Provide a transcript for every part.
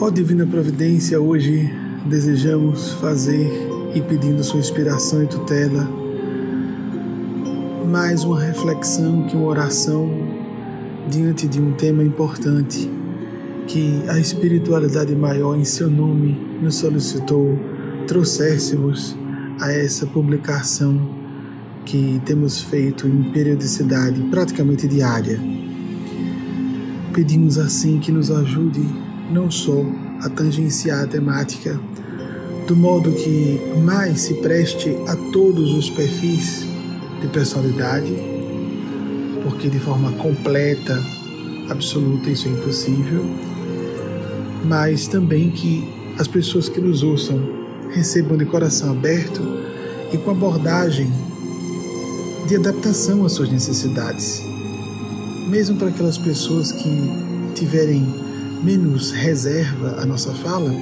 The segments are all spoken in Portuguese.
Ó Divina Providência, hoje desejamos fazer e pedindo sua inspiração e tutela, mais uma reflexão que uma oração diante de um tema importante que a espiritualidade maior em seu nome nos solicitou trouxéssemos a essa publicação que temos feito em periodicidade praticamente diária. Pedimos assim que nos ajude não só a tangenciar a temática, do modo que mais se preste a todos os perfis de personalidade, porque de forma completa, absoluta, isso é impossível, mas também que as pessoas que nos ouçam recebam de coração aberto e com abordagem de adaptação às suas necessidades. Mesmo para aquelas pessoas que tiverem menos reserva à nossa fala,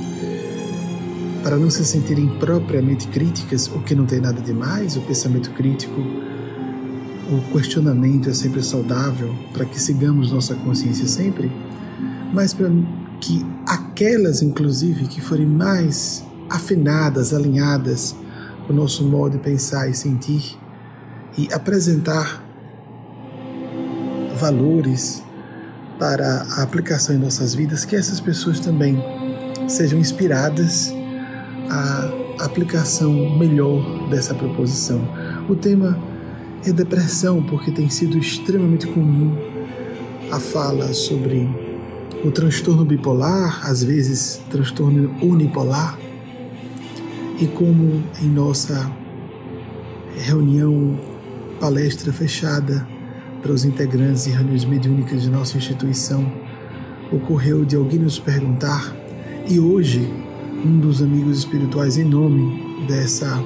para não se sentirem propriamente críticas, o que não tem nada de mais, o pensamento crítico, o questionamento é sempre saudável para que sigamos nossa consciência sempre, mas para que aquelas, inclusive, que forem mais afinadas, alinhadas com o nosso modo de pensar e sentir e apresentar valores para a aplicação em nossas vidas, que essas pessoas também sejam inspiradas à aplicação melhor dessa proposição. O tema é depressão, porque tem sido extremamente comum a fala sobre o transtorno bipolar, às vezes transtorno unipolar, e como em nossa reunião, palestra fechada, para os integrantes e reuniões mediúnicas de nossa instituição, ocorreu de alguém nos perguntar, e hoje um dos amigos espirituais, em nome dessa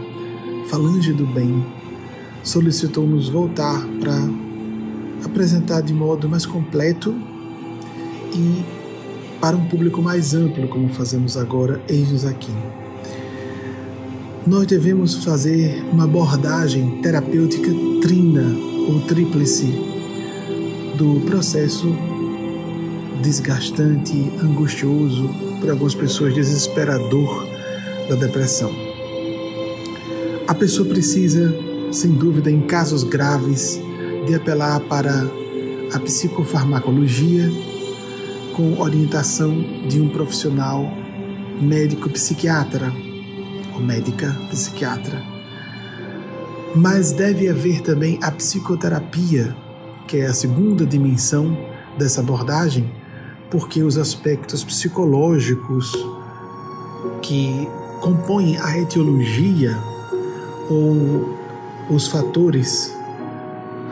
falange do bem, solicitou-nos voltar para apresentar de modo mais completo e para um público mais amplo, como fazemos agora, eis-nos aqui. Nós devemos fazer uma abordagem terapêutica trina o tríplice do processo desgastante, angustioso, para algumas pessoas desesperador da depressão. A pessoa precisa, sem dúvida, em casos graves, de apelar para a psicofarmacologia com orientação de um profissional médico psiquiatra ou médica psiquiatra mas deve haver também a psicoterapia, que é a segunda dimensão dessa abordagem, porque os aspectos psicológicos que compõem a etiologia ou os fatores,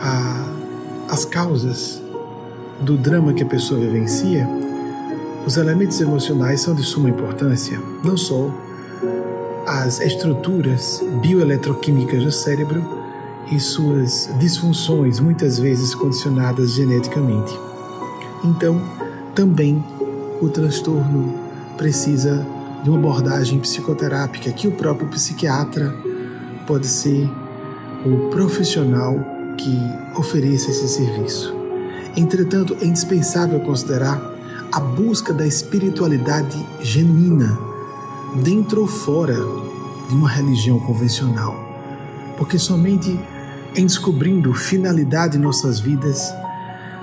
a, as causas do drama que a pessoa vivencia, os elementos emocionais são de suma importância, não só as estruturas bioeletroquímicas do cérebro e suas disfunções, muitas vezes condicionadas geneticamente. Então, também o transtorno precisa de uma abordagem psicoterápica que o próprio psiquiatra pode ser o profissional que ofereça esse serviço. Entretanto, é indispensável considerar a busca da espiritualidade genuína dentro ou fora de uma religião convencional. Porque somente em descobrindo finalidade em nossas vidas,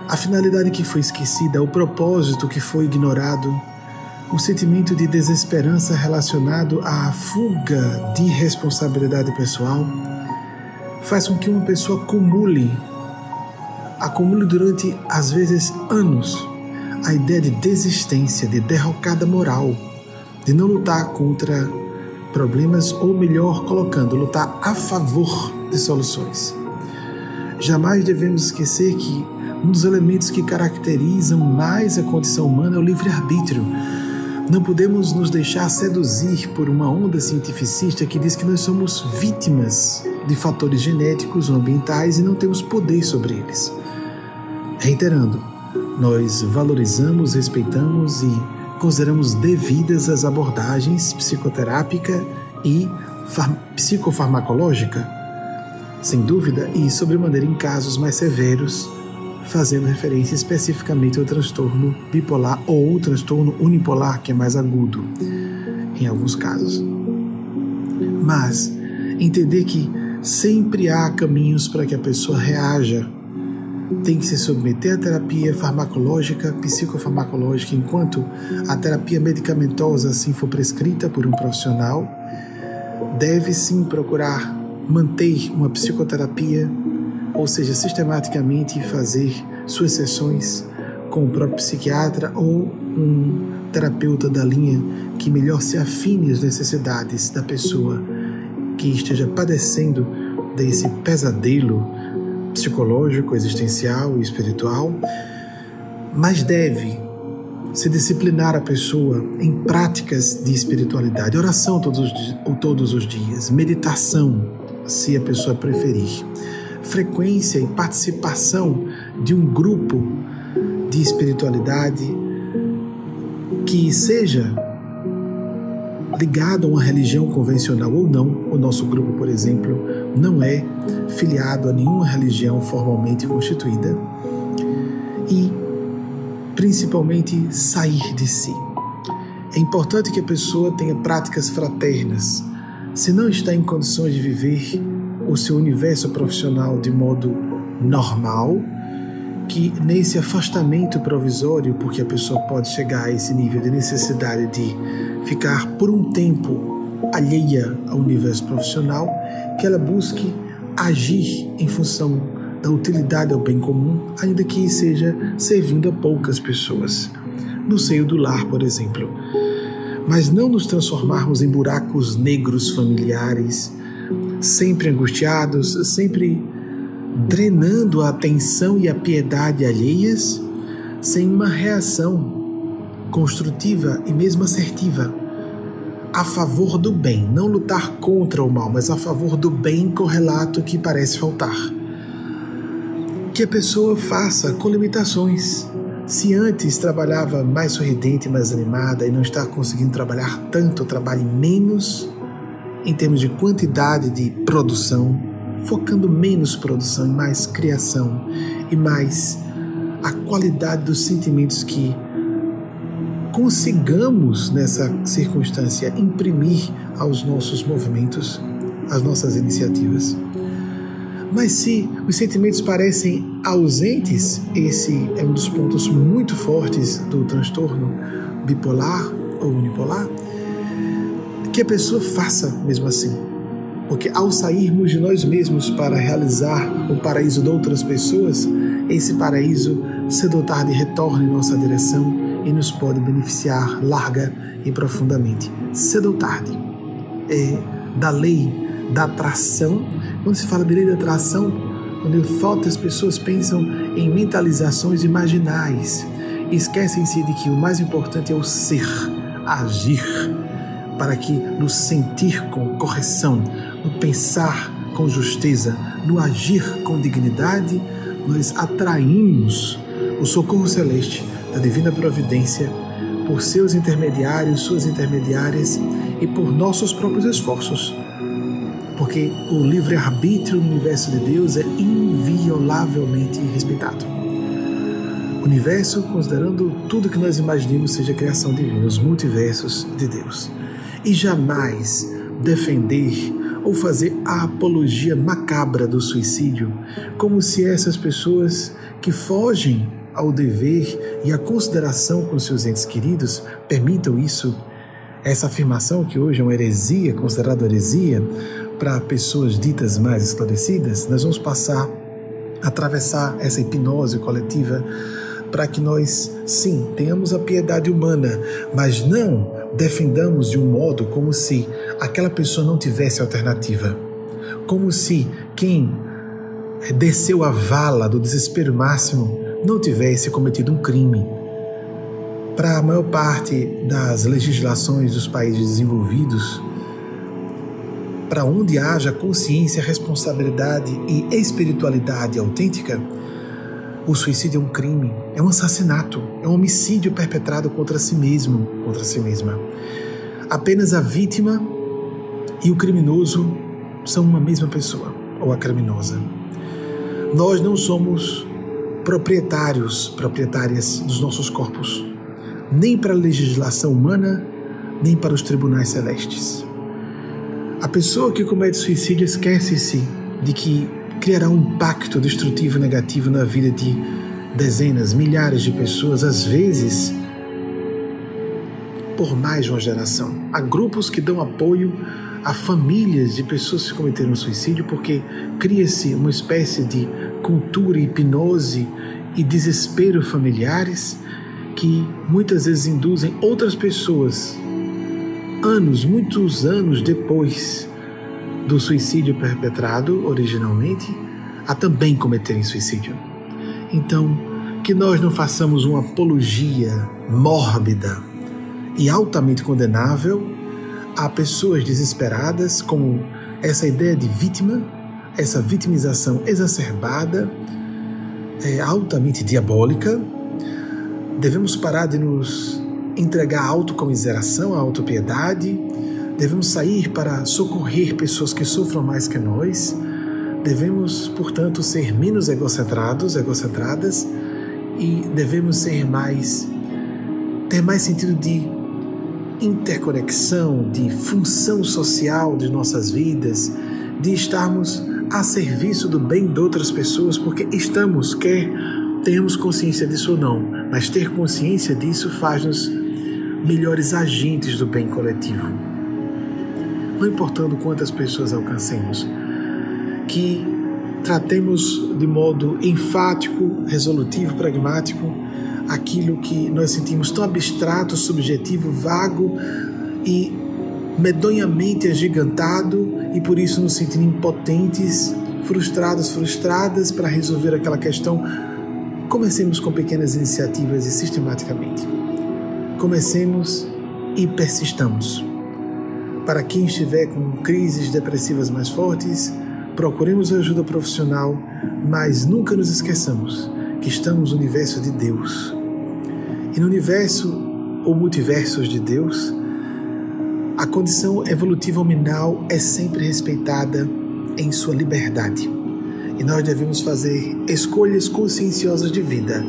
a finalidade que foi esquecida, o propósito que foi ignorado, o sentimento de desesperança relacionado à fuga de responsabilidade pessoal, faz com que uma pessoa acumule, acumule durante às vezes anos, a ideia de desistência, de derrocada moral de não lutar contra problemas, ou melhor, colocando, lutar a favor de soluções. Jamais devemos esquecer que um dos elementos que caracterizam mais a condição humana é o livre-arbítrio. Não podemos nos deixar seduzir por uma onda cientificista que diz que nós somos vítimas de fatores genéticos ou ambientais e não temos poder sobre eles. Reiterando, nós valorizamos, respeitamos e consideramos devidas as abordagens psicoterápica e psicofarmacológica? Sem dúvida, e sobremaneira em casos mais severos, fazendo referência especificamente ao transtorno bipolar ou transtorno unipolar, que é mais agudo em alguns casos. Mas entender que sempre há caminhos para que a pessoa reaja. Tem que se submeter à terapia farmacológica, psicofarmacológica, enquanto a terapia medicamentosa assim for prescrita por um profissional. Deve sim procurar manter uma psicoterapia, ou seja, sistematicamente fazer suas sessões com o próprio psiquiatra ou um terapeuta da linha que melhor se afine às necessidades da pessoa que esteja padecendo desse pesadelo psicológico, existencial e espiritual, mas deve se disciplinar a pessoa em práticas de espiritualidade, oração todos os, todos os dias, meditação, se a pessoa preferir, frequência e participação de um grupo de espiritualidade que seja ligado a uma religião convencional ou não. O nosso grupo, por exemplo, não é filiado a nenhuma religião formalmente constituída. E, principalmente, sair de si. É importante que a pessoa tenha práticas fraternas. Se não está em condições de viver o seu universo profissional de modo normal, que nesse afastamento provisório, porque a pessoa pode chegar a esse nível de necessidade de ficar por um tempo alheia ao universo profissional, que ela busque agir em função da utilidade ao bem comum, ainda que seja servindo a poucas pessoas. No seio do lar, por exemplo. Mas não nos transformarmos em buracos negros familiares, sempre angustiados, sempre drenando a atenção e a piedade alheias, sem uma reação construtiva e mesmo assertiva a favor do bem, não lutar contra o mal, mas a favor do bem correlato que parece faltar. Que a pessoa faça com limitações. Se antes trabalhava mais sorridente, mais animada e não está conseguindo trabalhar tanto, trabalhe menos em termos de quantidade de produção, focando menos produção e mais criação e mais a qualidade dos sentimentos que consigamos nessa circunstância imprimir aos nossos movimentos, às nossas iniciativas. Mas se os sentimentos parecem ausentes, esse é um dos pontos muito fortes do transtorno bipolar ou unipolar, que a pessoa faça mesmo assim porque ao sairmos de nós mesmos para realizar o paraíso de outras pessoas, esse paraíso, cedo ou tarde, retorna em nossa direção e nos pode beneficiar larga e profundamente. Cedo ou tarde. É da lei da atração. Quando se fala de lei da atração, quando falta as pessoas pensam em mentalizações imaginais. Esquecem-se de que o mais importante é o ser, agir, para que no sentir com correção, no pensar com justeza, no agir com dignidade, nós atraímos o socorro celeste da divina providência por seus intermediários, suas intermediárias e por nossos próprios esforços. Porque o livre-arbítrio no universo de Deus é inviolavelmente respeitado. O universo, considerando tudo que nós imaginemos seja criação divina, os multiversos de Deus. E jamais defender ou fazer a apologia macabra do suicídio, como se essas pessoas que fogem ao dever e à consideração com seus entes queridos permitam isso. Essa afirmação, que hoje é uma heresia, considerada heresia, para pessoas ditas mais esclarecidas, nós vamos passar atravessar essa hipnose coletiva para que nós, sim, tenhamos a piedade humana, mas não defendamos de um modo como se aquela pessoa não tivesse alternativa. Como se quem desceu a vala do desespero máximo não tivesse cometido um crime. Para a maior parte das legislações dos países desenvolvidos, para onde haja consciência, responsabilidade e espiritualidade autêntica, o suicídio é um crime, é um assassinato, é um homicídio perpetrado contra si mesmo, contra si mesma. Apenas a vítima e o criminoso são uma mesma pessoa, ou a criminosa. Nós não somos proprietários, proprietárias dos nossos corpos, nem para a legislação humana, nem para os tribunais celestes. A pessoa que comete suicídio esquece-se de que criará um impacto destrutivo negativo na vida de dezenas, milhares de pessoas, às vezes por mais de uma geração. Há grupos que dão apoio a famílias de pessoas que cometeram suicídio porque cria-se uma espécie de cultura, hipnose e desespero familiares que muitas vezes induzem outras pessoas, anos, muitos anos depois do suicídio perpetrado originalmente, a também cometerem suicídio. Então, que nós não façamos uma apologia mórbida e altamente condenável a pessoas desesperadas com essa ideia de vítima, essa vitimização exacerbada, é, altamente diabólica. Devemos parar de nos entregar à autocomiseração, à autopiedade. Devemos sair para socorrer pessoas que sofram mais que nós. Devemos, portanto, ser menos egocentrados, egocentradas e devemos ser mais ter mais sentido de interconexão, de função social de nossas vidas, de estarmos a serviço do bem de outras pessoas, porque estamos, quer tenhamos consciência disso ou não, mas ter consciência disso faz-nos melhores agentes do bem coletivo. Não importando quantas pessoas alcancemos, que tratemos de modo enfático, resolutivo, pragmático aquilo que nós sentimos tão abstrato, subjetivo, vago e medonhamente agigantado e por isso nos sentindo impotentes, frustrados, frustradas para resolver aquela questão. Comecemos com pequenas iniciativas e sistematicamente. Comecemos e persistamos. Para quem estiver com crises depressivas mais fortes, procuremos ajuda profissional, mas nunca nos esqueçamos que estamos no universo de Deus. E no universo ou multiversos de Deus, a condição evolutiva hominal é sempre respeitada em sua liberdade. E nós devemos fazer escolhas conscienciosas de vida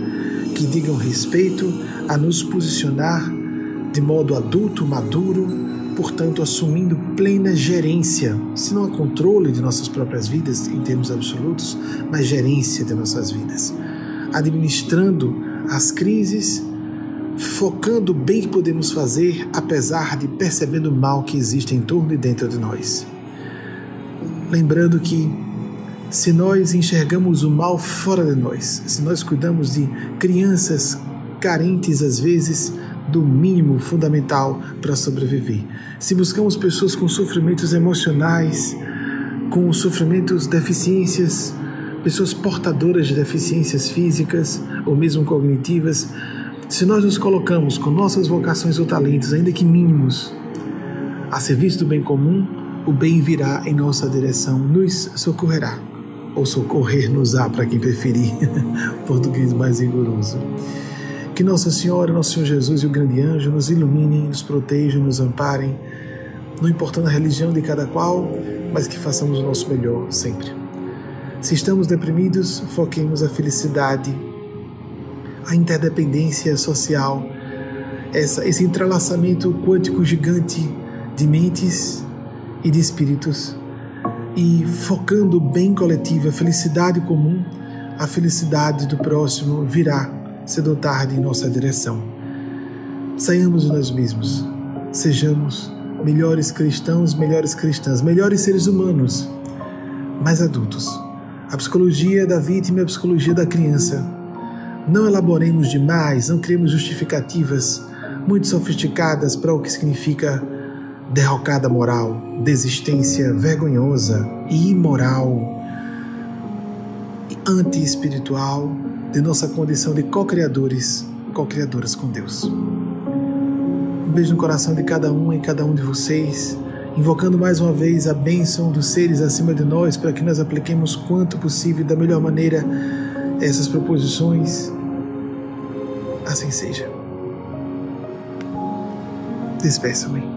que digam respeito a nos posicionar de modo adulto, maduro, portanto, assumindo plena gerência, se não a controle de nossas próprias vidas em termos absolutos, mas gerência de nossas vidas administrando as crises, focando o bem que podemos fazer, apesar de percebendo o mal que existe em torno e dentro de nós. Lembrando que se nós enxergamos o mal fora de nós, se nós cuidamos de crianças carentes às vezes do mínimo fundamental para sobreviver, se buscamos pessoas com sofrimentos emocionais, com sofrimentos, deficiências pessoas portadoras de deficiências físicas ou mesmo cognitivas, se nós nos colocamos com nossas vocações ou talentos, ainda que mínimos, a serviço do bem comum, o bem virá em nossa direção, nos socorrerá. Ou socorrer-nos-á, para quem preferir, português mais rigoroso. Que Nossa Senhora, Nosso Senhor Jesus e o grande anjo nos iluminem, nos protejam, nos amparem, não importando a religião de cada qual, mas que façamos o nosso melhor sempre. Se estamos deprimidos, foquemos a felicidade, a interdependência social, essa, esse entrelaçamento quântico gigante de mentes e de espíritos, e focando o bem coletivo, a felicidade comum, a felicidade do próximo virá cedo ou tarde em nossa direção. Saiamos de nós mesmos, sejamos melhores cristãos, melhores cristãs, melhores seres humanos, mais adultos a psicologia da vítima e a psicologia da criança. Não elaboremos demais, não criemos justificativas muito sofisticadas para o que significa derrocada moral, desistência vergonhosa e imoral anti-espiritual de nossa condição de co-criadores, co-criadoras com Deus. Um beijo no coração de cada um e cada um de vocês invocando mais uma vez a bênção dos seres acima de nós para que nós apliquemos quanto possível da melhor maneira essas proposições. Assim seja. Despeça-me.